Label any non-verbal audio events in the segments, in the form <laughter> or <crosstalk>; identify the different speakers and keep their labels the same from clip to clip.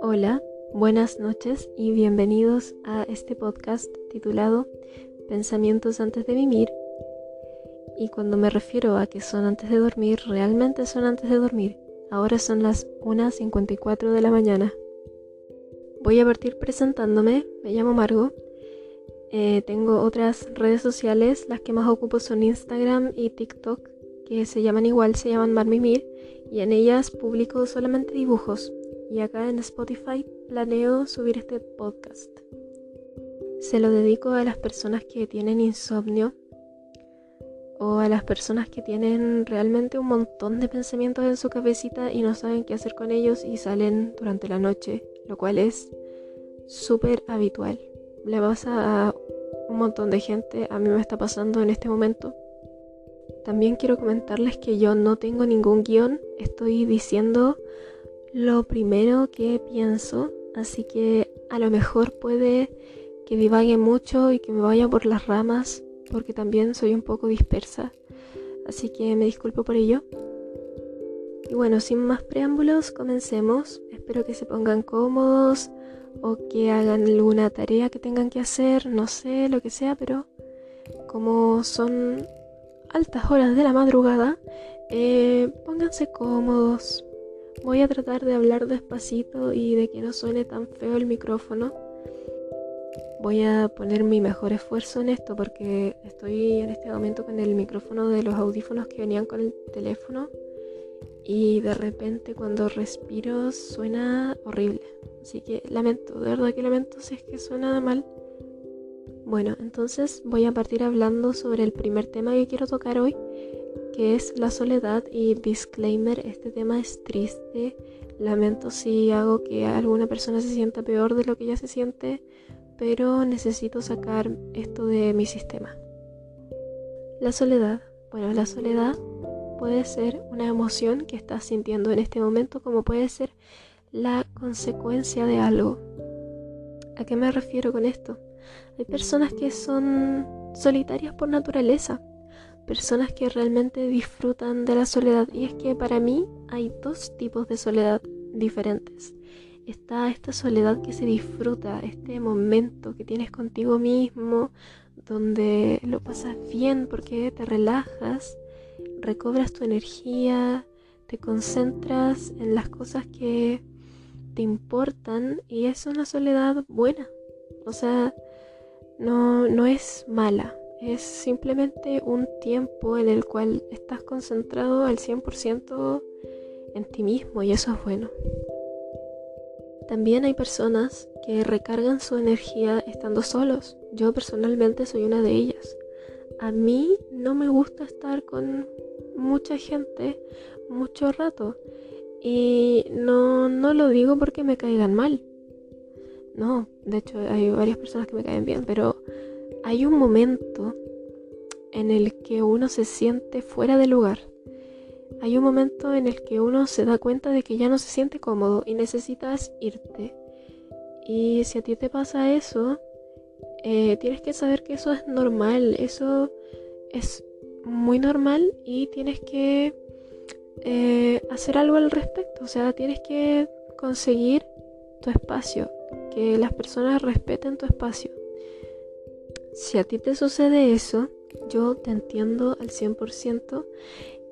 Speaker 1: Hola, buenas noches y bienvenidos a este podcast titulado Pensamientos antes de vivir. Y cuando me refiero a que son antes de dormir, realmente son antes de dormir. Ahora son las 1.54 de la mañana. Voy a partir presentándome, me llamo Margo. Eh, tengo otras redes sociales, las que más ocupo son Instagram y TikTok, que se llaman igual, se llaman Marmimir, y en ellas publico solamente dibujos y acá en Spotify planeo subir este podcast. Se lo dedico a las personas que tienen insomnio o a las personas que tienen realmente un montón de pensamientos en su cabecita y no saben qué hacer con ellos y salen durante la noche, lo cual es súper habitual. Le pasa a un montón de gente, a mí me está pasando en este momento. También quiero comentarles que yo no tengo ningún guion, estoy diciendo lo primero que pienso, así que a lo mejor puede que divague mucho y que me vaya por las ramas, porque también soy un poco dispersa, así que me disculpo por ello. Y bueno, sin más preámbulos, comencemos. Espero que se pongan cómodos o que hagan alguna tarea que tengan que hacer, no sé, lo que sea, pero como son altas horas de la madrugada, eh, pónganse cómodos, Voy a tratar de hablar despacito y de que no suene tan feo el micrófono. Voy a poner mi mejor esfuerzo en esto porque estoy en este momento con el micrófono de los audífonos que venían con el teléfono y de repente cuando respiro suena horrible. Así que lamento, de verdad que lamento si es que suena mal. Bueno, entonces voy a partir hablando sobre el primer tema que quiero tocar hoy que es la soledad y disclaimer, este tema es triste. Lamento si hago que alguna persona se sienta peor de lo que ya se siente, pero necesito sacar esto de mi sistema. La soledad. Bueno, la soledad puede ser una emoción que estás sintiendo en este momento como puede ser la consecuencia de algo. ¿A qué me refiero con esto? Hay personas que son solitarias por naturaleza personas que realmente disfrutan de la soledad. Y es que para mí hay dos tipos de soledad diferentes. Está esta soledad que se disfruta, este momento que tienes contigo mismo, donde lo pasas bien porque te relajas, recobras tu energía, te concentras en las cosas que te importan y es una soledad buena. O sea, no, no es mala, es simplemente un tiempo en el cual estás concentrado al 100% en ti mismo y eso es bueno. También hay personas que recargan su energía estando solos. Yo personalmente soy una de ellas. A mí no me gusta estar con mucha gente mucho rato. Y no, no lo digo porque me caigan mal. No, de hecho hay varias personas que me caen bien, pero hay un momento en el que uno se siente fuera de lugar. Hay un momento en el que uno se da cuenta de que ya no se siente cómodo y necesitas irte. Y si a ti te pasa eso, eh, tienes que saber que eso es normal, eso es muy normal y tienes que eh, hacer algo al respecto. O sea, tienes que conseguir tu espacio, que las personas respeten tu espacio. Si a ti te sucede eso, yo te entiendo al 100%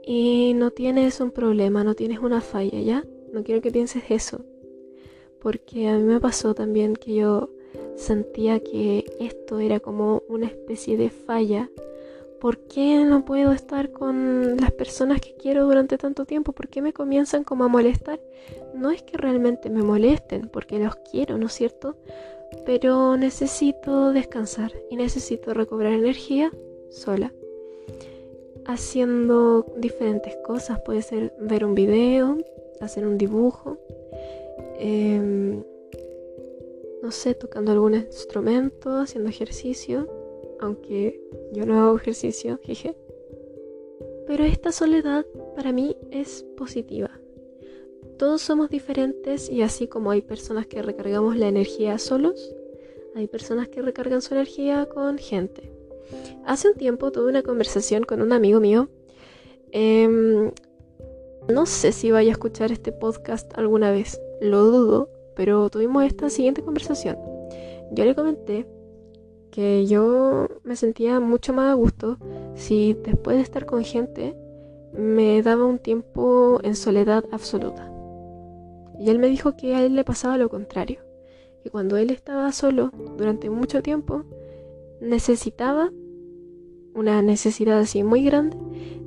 Speaker 1: y no tienes un problema, no tienes una falla, ¿ya? No quiero que pienses eso. Porque a mí me pasó también que yo sentía que esto era como una especie de falla. ¿Por qué no puedo estar con las personas que quiero durante tanto tiempo? ¿Por qué me comienzan como a molestar? No es que realmente me molesten, porque los quiero, ¿no es cierto? pero necesito descansar y necesito recobrar energía sola haciendo diferentes cosas puede ser ver un video hacer un dibujo em, no sé tocando algún instrumento haciendo ejercicio aunque yo no hago ejercicio jeje pero esta soledad para mí es positiva todos somos diferentes y así como hay personas que recargamos la energía solos, hay personas que recargan su energía con gente. Hace un tiempo tuve una conversación con un amigo mío em, No sé si vaya a escuchar este podcast alguna vez, lo dudo, pero tuvimos esta siguiente conversación. Yo le comenté que yo me sentía mucho más a gusto si después de estar con gente me daba un tiempo en soledad absoluta. Y él me dijo que a él le pasaba lo contrario, que cuando él estaba solo durante mucho tiempo necesitaba una necesidad así muy grande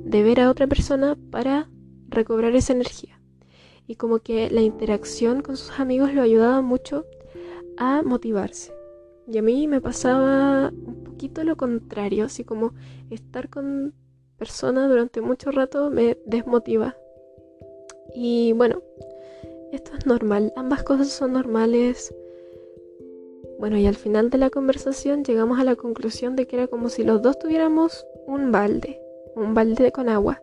Speaker 1: de ver a otra persona para recobrar esa energía. Y como que la interacción con sus amigos lo ayudaba mucho a motivarse. Y a mí me pasaba un poquito lo contrario, así como estar con personas durante mucho rato me desmotiva. Y bueno, esto es normal, ambas cosas son normales. Bueno, y al final de la conversación llegamos a la conclusión de que era como si los dos tuviéramos un balde, un balde con agua.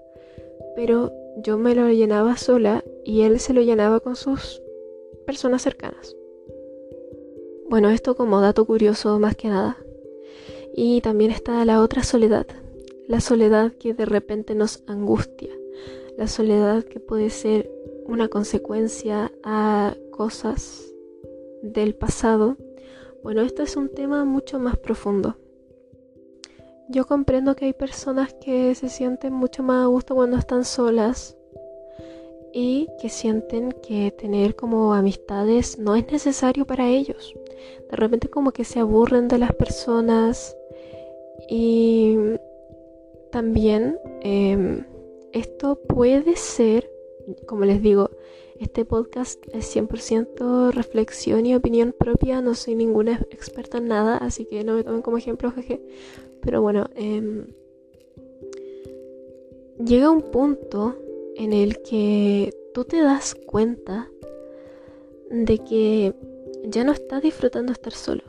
Speaker 1: Pero yo me lo llenaba sola y él se lo llenaba con sus personas cercanas. Bueno, esto como dato curioso más que nada. Y también está la otra soledad, la soledad que de repente nos angustia, la soledad que puede ser una consecuencia a cosas del pasado. Bueno, esto es un tema mucho más profundo. Yo comprendo que hay personas que se sienten mucho más a gusto cuando están solas y que sienten que tener como amistades no es necesario para ellos. De repente como que se aburren de las personas y también em, esto puede ser, como les digo, este podcast es 100% reflexión y opinión propia, no soy ninguna experta en nada, así que no me tomen como ejemplo, jeje. Pero bueno, em, llega un punto en el que tú te das cuenta de que ya no estás disfrutando estar solo,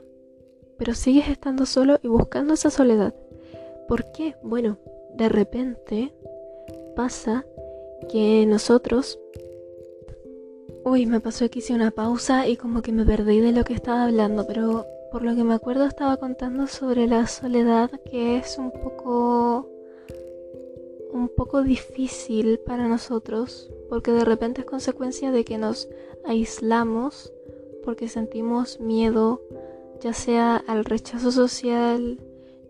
Speaker 1: pero sigues estando solo y buscando esa soledad. ¿Por qué? Bueno, de repente pasa que nosotros... Uy, me pasó que hice una pausa y como que me perdí de lo que estaba hablando, pero por lo que me acuerdo estaba contando sobre la soledad que es un poco un poco difícil para nosotros porque de repente es consecuencia de que nos aislamos porque sentimos miedo ya sea al rechazo social,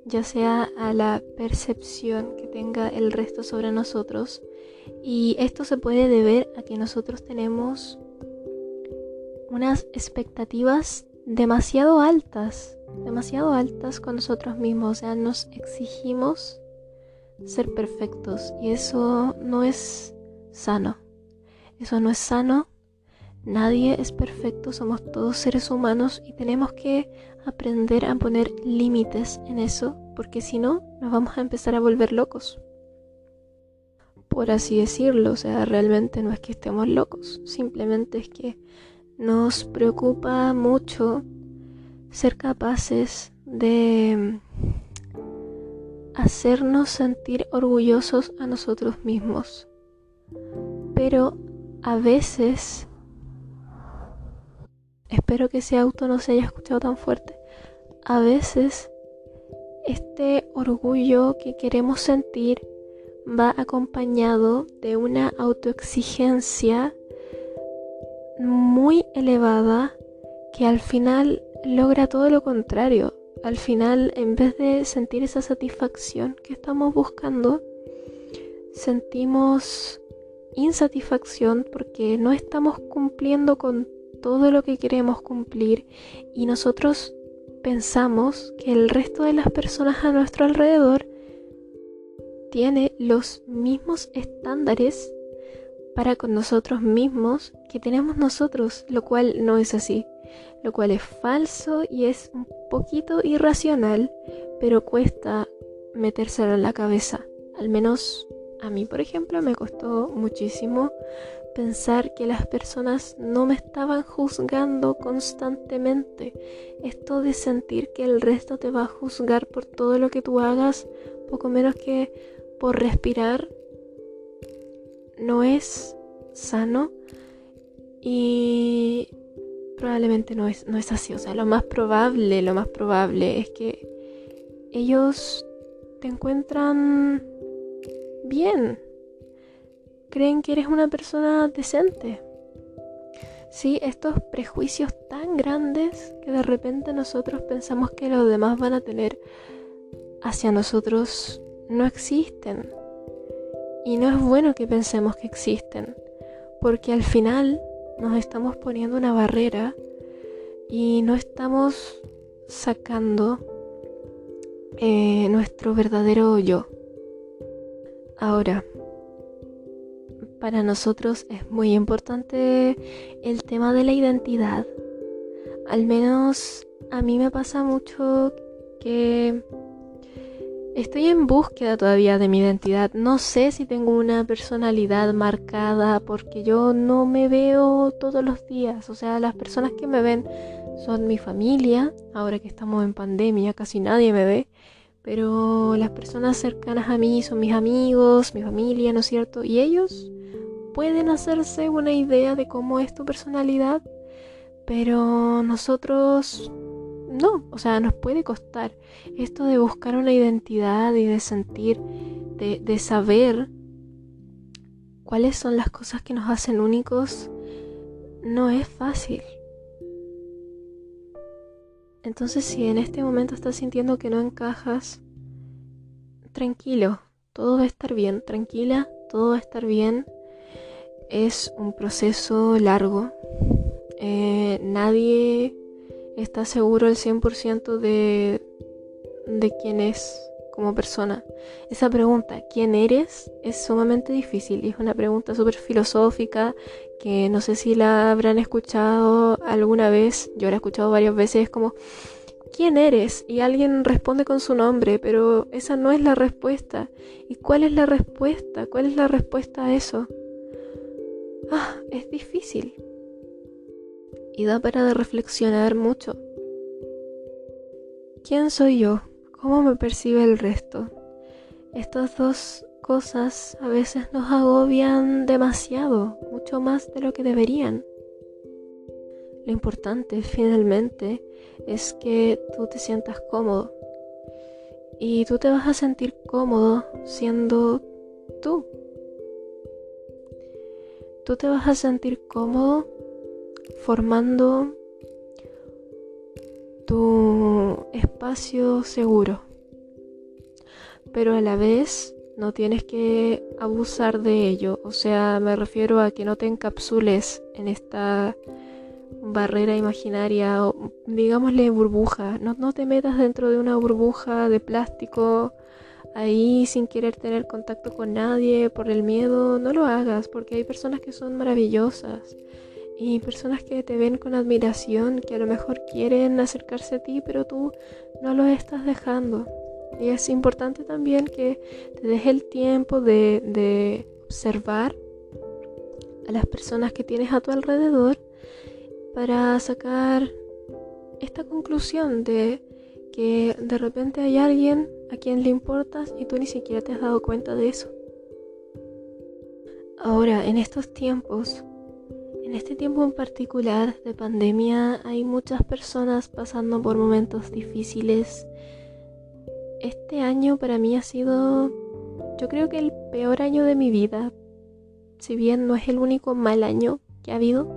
Speaker 1: ya sea a la percepción que tenga el resto sobre nosotros. Y esto se puede deber a que nosotros tenemos unas expectativas demasiado altas, demasiado altas con nosotros mismos. O sea, nos exigimos ser perfectos y eso no es sano. Eso no es sano. Nadie es perfecto, somos todos seres humanos y tenemos que aprender a poner límites en eso, porque si no, nos vamos a empezar a volver locos. Por así decirlo, o sea, realmente no es que estemos locos, simplemente es que nos preocupa mucho ser capaces de hacernos sentir orgullosos a nosotros mismos. Pero a veces, espero que ese auto no se haya escuchado tan fuerte, a veces este orgullo que queremos sentir va acompañado de una autoexigencia muy elevada que al final logra todo lo contrario al final, en vez de sentir esa satisfacción que estamos buscando, sentimos insatisfacción porque no estamos cumpliendo con todo lo que queremos cumplir y nosotros pensamos que el resto de las personas a nuestro alrededor tiene los mismos estándares para con nosotros mismos que tenemos nosotros, lo cual no es así lo cual es falso y es un poquito irracional, pero cuesta metérselo en la cabeza. Al menos a mí, por ejemplo, me costó muchísimo pensar que las personas no me estaban juzgando constantemente. Esto de sentir que el resto te va a juzgar por todo lo que tú hagas, poco menos que por respirar, no es sano. Y probablemente no es, no es así. O sea, lo más probable, lo más probable es que ellos te encuentran bien. creen que eres una persona decente. Sí, estos prejuicios tan grandes que de repente nosotros pensamos que los demás van a tener hacia nosotros no existen. Y no es bueno que pensemos que existen, porque al final nos estamos poniendo una barrera y no estamos sacando eh, nuestro verdadero yo. Ahora, para nosotros es muy importante el tema de la identidad. Al menos a mí me pasa mucho que estoy en búsqueda todavía de mi identidad. No sé si tengo una personalidad marcada porque yo no me veo todos los días. O sea, las personas que me ven son mi familia. Ahora que estamos en pandemia casi nadie me ve. Pero las personas cercanas a mí son mis amigos, mi familia, ¿no es cierto? Y ellos pueden hacerse una idea de cómo es tu personalidad, pero nosotros no, o sea, nos puede costar esto de buscar una identidad y de sentir, de, de saber cuáles son las cosas que nos hacen únicos, no es fácil. Entonces si en este momento estás sintiendo que no encajas, tranquilo, todo va a estar bien, tranquila, todo va a estar bien es un proceso largo. Eh, nadie está seguro al 100% de, de quién es como persona. Esa pregunta, ¿quién eres? es sumamente difícil y es una pregunta súper filosófica que no sé si la habrán escuchado alguna vez. Yo la he escuchado varias veces. Es como, ¿quién eres? Y alguien responde con su nombre, pero esa no es la respuesta. ¿Y cuál es la respuesta? ¿Cuál es la respuesta a eso? ah, es difícil. Y da para reflexionar mucho. ¿Quién soy yo? ¿Cómo me percibe el resto? Estas dos cosas a veces nos agobian demasiado, mucho más de lo que deberían. Lo importante finalmente es que tú te sientas cómodo. Y tú te vas a sentir cómodo siendo tú tú te vas a sentir cómodo formando tu espacio seguro. Pero a la vez no tienes que abusar de ello. O sea, me refiero a que no te encapsules en esta barrera imaginaria o digámosle burbuja. No, no te metas dentro de una burbuja de plástico ahí sin querer tener contacto con nadie por el miedo, no lo hagas porque hay personas que son maravillosas y personas que te ven con admiración, que a lo mejor quieren acercarse a ti, pero tú no lo estás dejando. Y es importante también que te deje el tiempo de, de observar a las personas que tienes a tu alrededor para sacar esta conclusión de que de repente hay alguien a quien le importas y tú ni siquiera te has dado cuenta de eso. Ahora, en estos tiempos, en este tiempo en particular de pandemia, hay muchas personas pasando por momentos difíciles. Este año para mí ha sido, yo creo que el peor año de mi vida. Si bien no es el único mal año que ha habido,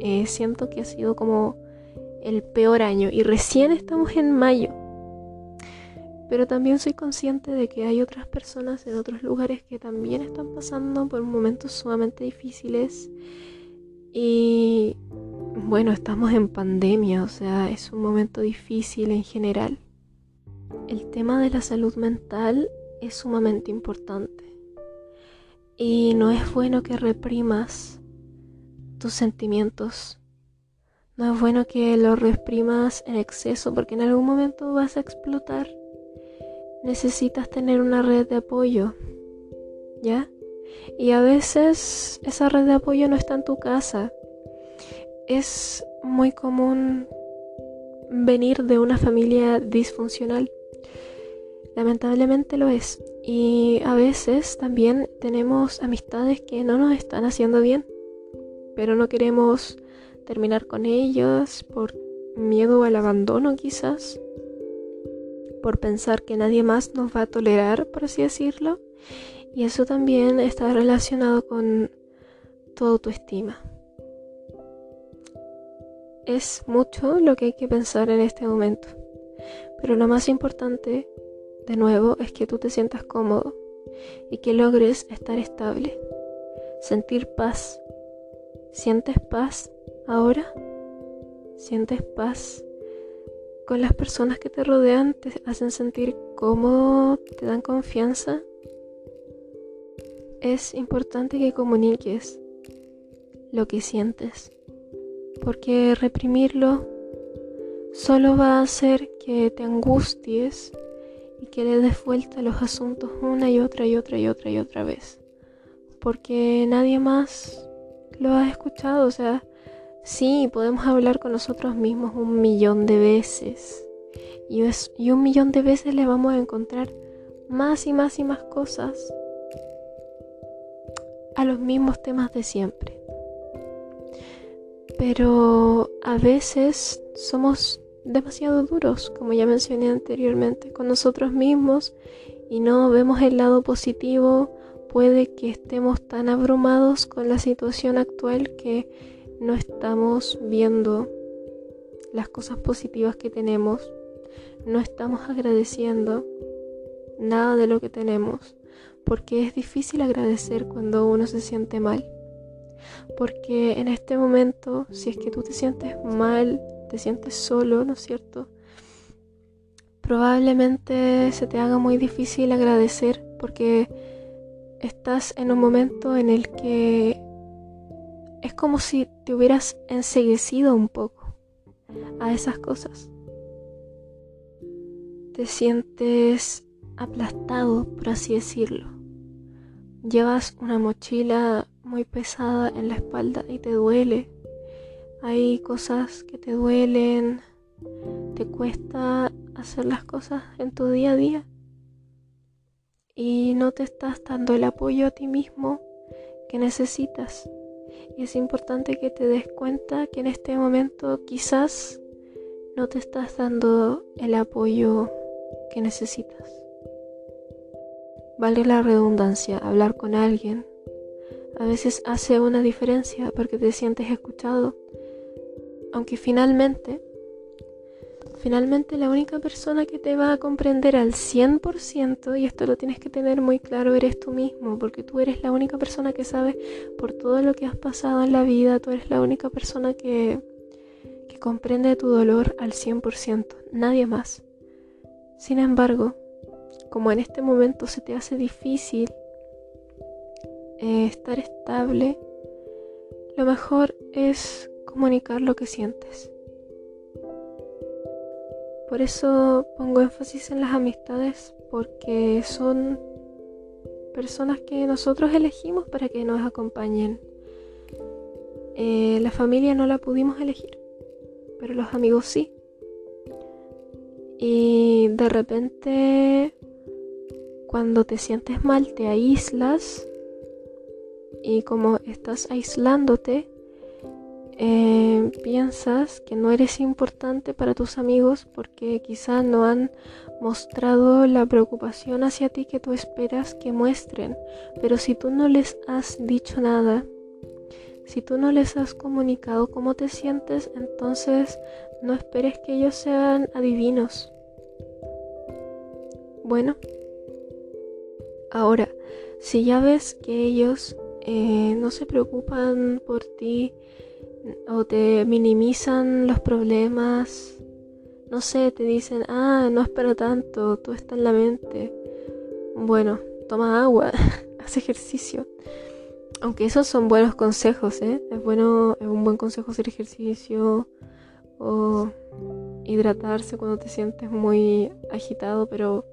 Speaker 1: eh, siento que ha sido como el peor año y recién estamos en mayo. Pero también soy consciente de que hay otras personas en otros lugares que también están pasando por momentos sumamente difíciles. Y bueno, estamos en pandemia, o sea, es un momento difícil en general. El tema de la salud mental es sumamente importante. Y no es bueno que reprimas tus sentimientos. No es bueno que los reprimas en exceso porque en algún momento vas a explotar necesitas tener una red de apoyo, ¿ya? Y a veces esa red de apoyo no está en tu casa. Es muy común venir de una familia disfuncional. Lamentablemente lo es. Y a veces también tenemos amistades que no nos están haciendo bien, pero no queremos terminar con ellas por miedo al abandono quizás por pensar que nadie más nos va a tolerar, por así decirlo. Y eso también está relacionado con tu autoestima. Es mucho lo que hay que pensar en este momento. Pero lo más importante, de nuevo, es que tú te sientas cómodo y que logres estar estable, sentir paz. ¿Sientes paz ahora? ¿Sientes paz con las personas que te rodean? ¿Te hacen sentir cómodo? ¿Te dan confianza? Es importante que comuniques lo que sientes, porque reprimirlo solo va a hacer que te angusties y que le des vuelta a los asuntos una y otra y otra y otra y otra vez. Porque nadie más lo ha escuchado. O sea, sí, podemos hablar con nosotros mismos un millón de veces. Y, y un millón de veces le vamos a encontrar más y más y más cosas a los mismos temas de siempre. Pero a veces somos demasiado duros, como ya mencioné anteriormente, con nosotros mismos y no vemos el lado positivo, puede que estemos tan abrumados con la situación actual que no estamos viendo las cosas positivas que tenemos, no estamos agradeciendo nada de lo que tenemos, porque es difícil agradecer cuando uno se siente mal. Porque en este momento, si es que tú te sientes mal, te sientes solo, ¿no es cierto? Probablemente se te haga muy difícil agradecer porque estás en un momento en el que es como si te hubieras enseguecido un poco a esas cosas. Te sientes aplastado, por así decirlo. Llevas una mochila muy pesada en la espalda y te duele hay cosas que te duelen, te cuesta hacer las cosas en tu día a día y no te estás dando el apoyo a ti mismo que necesitas. Y es importante que te des cuenta que en este momento quizás no te estás dando el apoyo que necesitas. Vale la redundancia, hablar con alguien a veces hace una diferencia porque te sientes escuchado aunque finalmente, finalmente la única persona que te va a comprender al 100%, y esto lo tienes que tener muy claro, eres tú mismo, porque tú eres la única persona que sabe por todo lo que has pasado en la vida, tú eres la única persona que, que comprende tu dolor al 100%, nadie más. Sin embargo, como en este momento se te hace difícil eh, estar estable, lo mejor es comunicar lo que sientes. Por eso pongo énfasis en las amistades porque son personas que nosotros elegimos para que nos acompañen. Eh, la familia no la pudimos elegir, pero los amigos sí. Y de repente, cuando te sientes mal, te aíslas y como estás aislándote, eh, piensas que no eres importante para tus amigos porque quizá no han mostrado la preocupación hacia ti que tú esperas que muestren. Pero si tú no les has dicho nada, si tú no les has comunicado cómo te sientes, entonces no esperes que ellos sean adivinos. Bueno, ahora, si ya ves que ellos eh, no se preocupan por ti, o te minimizan los problemas, no sé, te dicen, ah, no espero tanto, todo está en la mente. Bueno, toma agua, <laughs> haz ejercicio. Aunque esos son buenos consejos, ¿eh? Es bueno, es un buen consejo hacer ejercicio o hidratarse cuando te sientes muy agitado, pero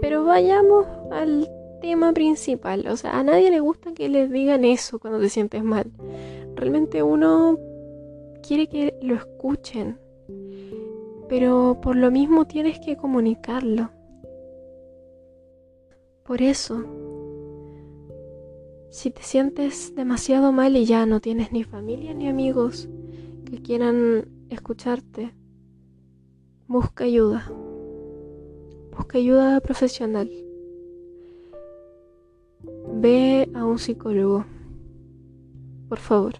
Speaker 1: pero vayamos al tema principal. O sea, a nadie le gusta que les digan eso cuando te sientes mal realmente uno quiere que lo escuchen, pero por lo mismo tienes que comunicarlo. Por eso, si te sientes demasiado mal y ya no tienes ni familia ni amigos que quieran escucharte, busca ayuda. Busca ayuda profesional. ve a un psicólogo. Por favor,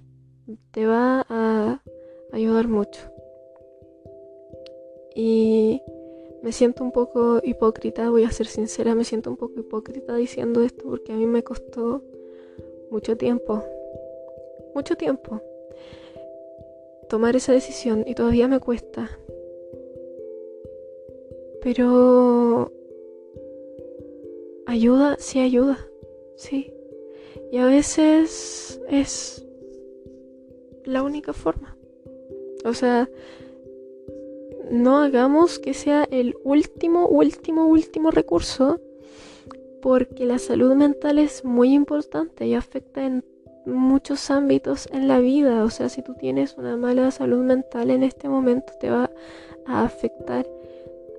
Speaker 1: te va a ayudar mucho. Y me siento un poco hipócrita, voy a ser sincera, me siento un poco hipócrita diciendo esto porque a mí me costó mucho tiempo, mucho tiempo tomar esa decisión y todavía me cuesta. Pero ayuda, sí ayuda, sí. Y a veces es la única forma. O sea, no hagamos que sea el último, último, último recurso, porque la salud mental es muy importante y afecta en muchos ámbitos en la vida. O sea, si tú tienes una mala salud mental en este momento, te va a afectar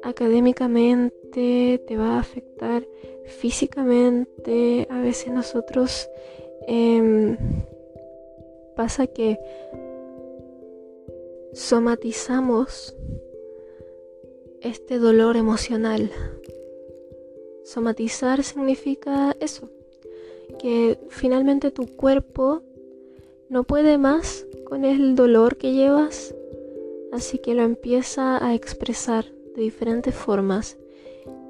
Speaker 1: académicamente, te va a afectar físicamente. A veces nosotros em, pasa que somatizamos este dolor emocional. Somatizar significa eso, que finalmente tu cuerpo no puede más con el dolor que llevas, así que lo empieza a expresar de diferentes formas,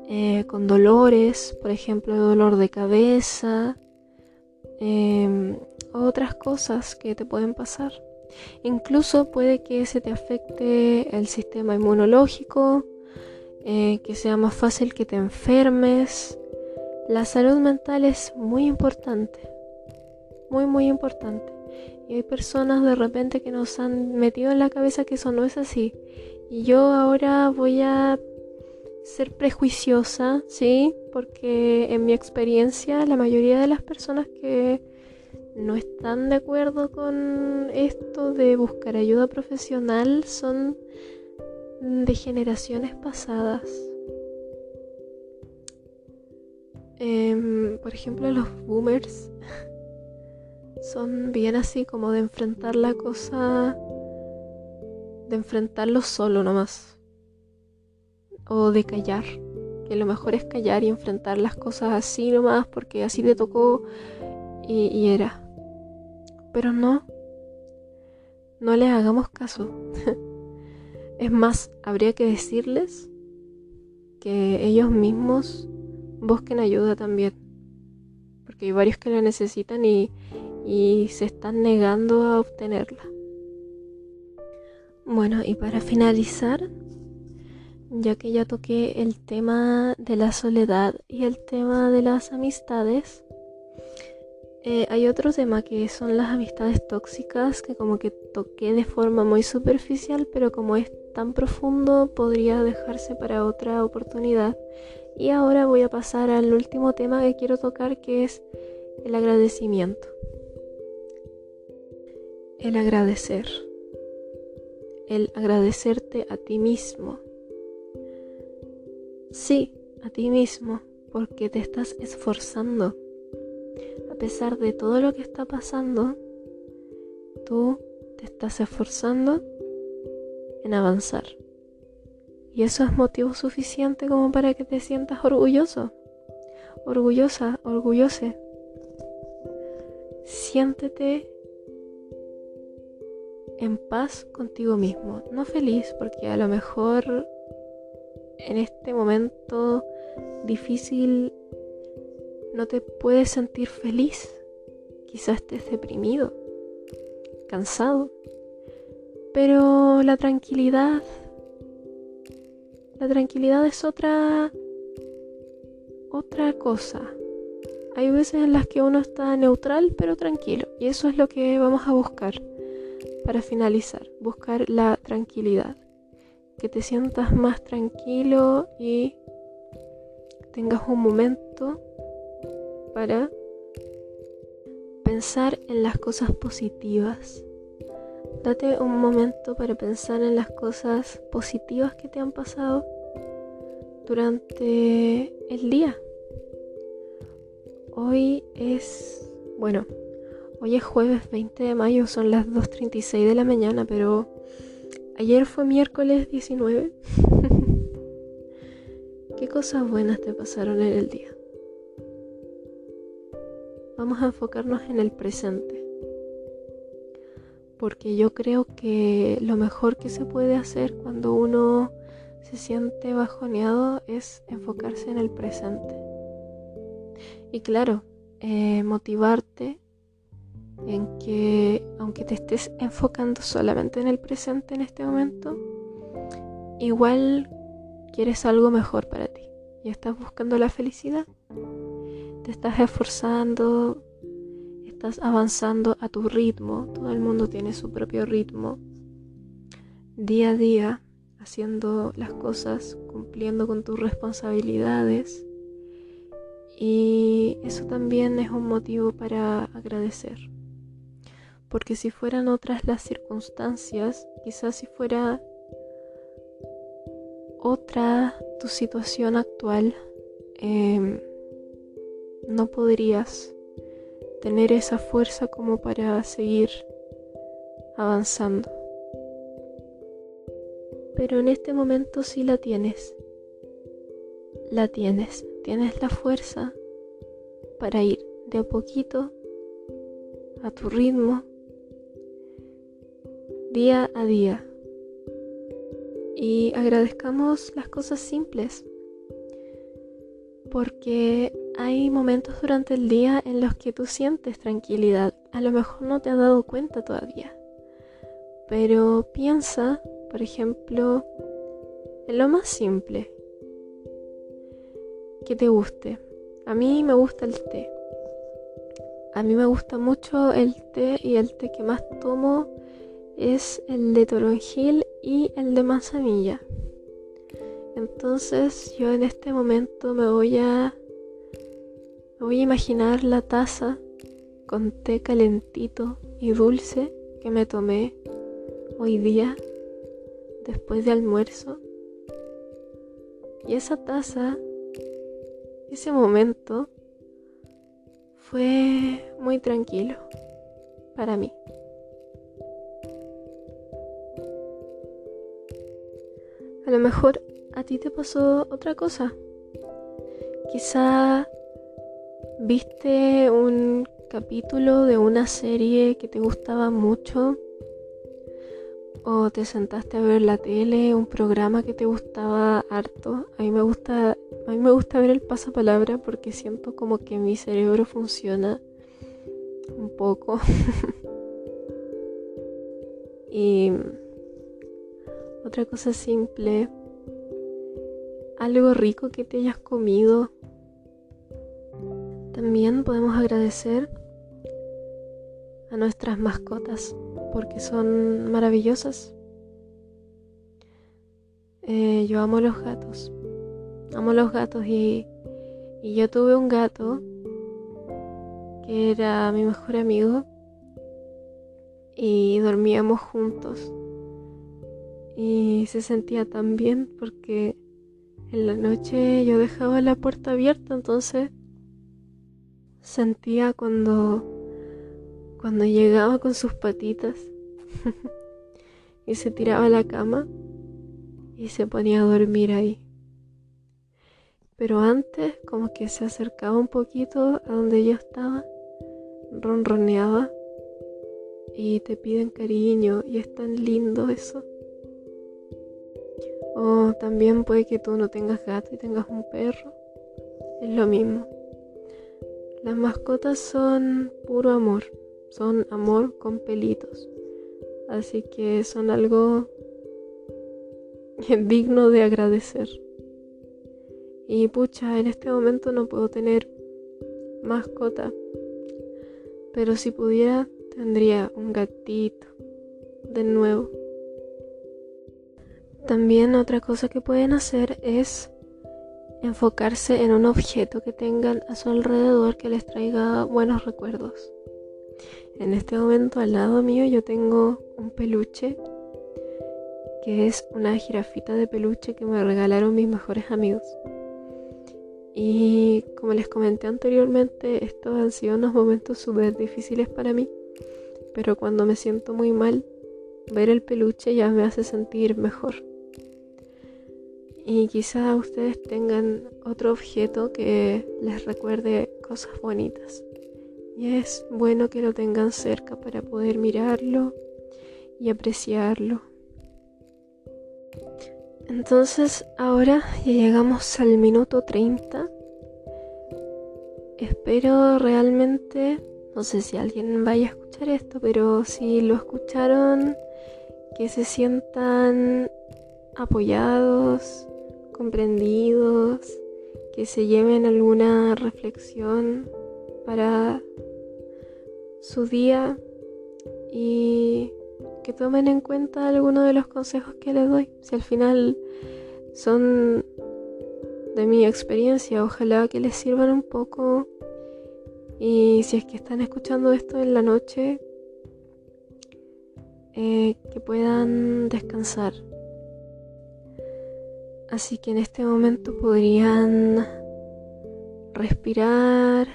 Speaker 1: eh, con dolores, por ejemplo, dolor de cabeza, em, otras cosas que te pueden pasar. Incluso puede que se te afecte el sistema inmunológico, eh, que sea más fácil que te enfermes. La salud mental es muy importante, muy muy importante. Y hay personas de repente que nos han metido en la cabeza que eso no es así. Y yo ahora voy a ser prejuiciosa, ¿sí? Porque en mi experiencia la mayoría de las personas que no están de acuerdo con esto de buscar ayuda profesional son de generaciones pasadas. Em, por ejemplo, los boomers <laughs> son bien así como de enfrentar la cosa, de enfrentarlo solo nomás. O de callar, que lo mejor es callar y enfrentar las cosas así nomás porque así te tocó y era. Pero no, no les hagamos caso. <laughs> es más, habría que decirles que ellos mismos busquen ayuda también. Porque hay varios que la necesitan y, y se están negando a obtenerla. Bueno, y para finalizar, ya que ya toqué el tema de la soledad y el tema de las amistades, eh, hay otro tema que son las amistades tóxicas que como que toqué de forma muy superficial, pero como es tan profundo podría dejarse para otra oportunidad. Y ahora voy a pasar al último tema que quiero tocar que es el agradecimiento. El agradecer. El agradecerte a ti mismo. Sí, a ti mismo, porque te estás esforzando a pesar de todo lo que está pasando, tú te estás esforzando en avanzar. Y eso es motivo suficiente como para que te sientas orgulloso, orgullosa, orgullose. Siéntete en paz contigo mismo, no feliz, porque a lo mejor en este momento difícil no te puedes sentir feliz. Quizás estés deprimido, cansado. Pero la tranquilidad, la tranquilidad es otra, otra cosa. Hay veces en las que uno está neutral pero tranquilo. Y eso es lo que vamos a buscar para finalizar. Buscar la tranquilidad. Que te sientas más tranquilo y tengas un momento para pensar en las cosas positivas. Date un momento para pensar en las cosas positivas que te han pasado durante el día. Hoy es, bueno, hoy es jueves 20 de mayo, son las 2.36 de la mañana, pero ayer fue miércoles 19. <laughs> ¿Qué cosas buenas te pasaron en el día? vamos a enfocarnos en el presente. Porque yo creo que lo mejor que se puede hacer cuando uno se siente bajoneado es enfocarse en el presente. Y claro, eh, motivarte en que aunque te estés enfocando solamente en el presente en este momento, igual quieres algo mejor para ti y estás buscando la felicidad. Te estás esforzando, estás avanzando a tu ritmo, todo el mundo tiene su propio ritmo. Día a día, haciendo las cosas, cumpliendo con tus responsabilidades. Y eso también es un motivo para agradecer. Porque si fueran otras las circunstancias, quizás si fuera otra tu situación actual, em, no podrías tener esa fuerza como para seguir avanzando. Pero en este momento sí la tienes. La tienes. Tienes la fuerza para ir de a poquito a tu ritmo, día a día. Y agradezcamos las cosas simples. Porque hay momentos durante el día en los que tú sientes tranquilidad. A lo mejor no te has dado cuenta todavía. Pero piensa por ejemplo, en lo más simple, que te guste. A mí me gusta el té. A mí me gusta mucho el té y el té que más tomo es el de toronjil y el de manzanilla. Entonces yo en este momento me voy a me voy a imaginar la taza con té calentito y dulce que me tomé hoy día después de almuerzo. Y esa taza, ese momento, fue muy tranquilo para mí. A lo mejor a ti te pasó otra cosa. Quizá viste un capítulo de una serie que te gustaba mucho o te sentaste a ver la tele, un programa que te gustaba harto. A mí me gusta, a mí me gusta ver el pasapalabra porque siento como que mi cerebro funciona un poco. <laughs> y otra cosa simple, algo rico que te hayas comido. También podemos agradecer a nuestras mascotas porque son maravillosas. Eh, yo amo los gatos. Amo los gatos y, y yo tuve un gato que era mi mejor amigo y dormíamos juntos. Y se sentía tan bien porque en la noche yo dejaba la puerta abierta, entonces sentía cuando cuando llegaba con sus patitas <laughs> y se tiraba a la cama y se ponía a dormir ahí. Pero antes como que se acercaba un poquito a donde yo estaba, ronroneaba y te piden cariño y es tan lindo eso. O también puede que tú no tengas gato y tengas un perro. Es lo mismo. Las mascotas son puro amor son amor con pelitos. Así que son algo <laughs> digno de agradecer. Y pucha, en este momento no puedo tener mascota. Pero si pudiera, tendría un gatito. De nuevo. También otra cosa que pueden hacer es enfocarse en un objeto que tengan a su alrededor que les traiga buenos recuerdos. En este momento al lado mío yo tengo un peluche que es una jirafita de peluche que me regalaron mis mejores amigos. Y como les comenté anteriormente, estos han sido unos momentos súper difíciles para mí. Pero cuando me siento muy mal, ver el peluche ya me hace sentir mejor. Y quizá ustedes tengan otro objeto que les recuerde cosas bonitas y es bueno que lo tengan cerca para poder mirarlo y apreciarlo. Entonces ahora ya llegamos al minuto 30. Espero realmente, no sé si alguien vaya a escuchar esto, pero si lo escucharon, que se sientan apoyados, comprendidos, que se lleven alguna reflexión para su día y que tomen en cuenta algunos de los consejos que les doy. Si al final son de mi experiencia, ojalá que les sirvan un poco. Y si es que están escuchando esto en la noche, eh, que puedan descansar. Así que en este momento podrían respirar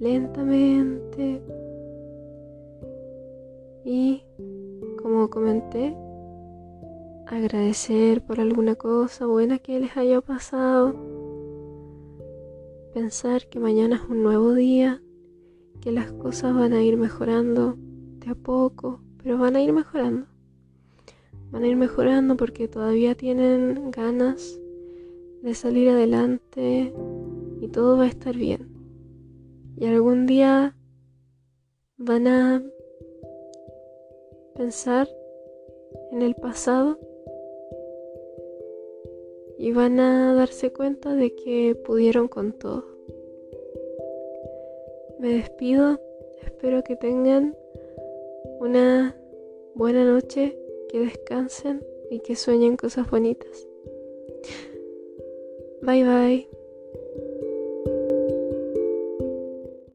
Speaker 1: lentamente y, como comenté, agradecer por alguna cosa buena que les haya pasado, pensar que mañana es un nuevo día, que las cosas van a ir mejorando de a poco, pero van a ir mejorando. Van a ir mejorando porque todavía tienen ganas de salir adelante y todo va a estar bien. Y algún día van a pensar en el pasado y van a darse cuenta de que pudieron con todo. Me despido, espero que tengan una buena noche, que descansen y que sueñen cosas bonitas. Bye bye.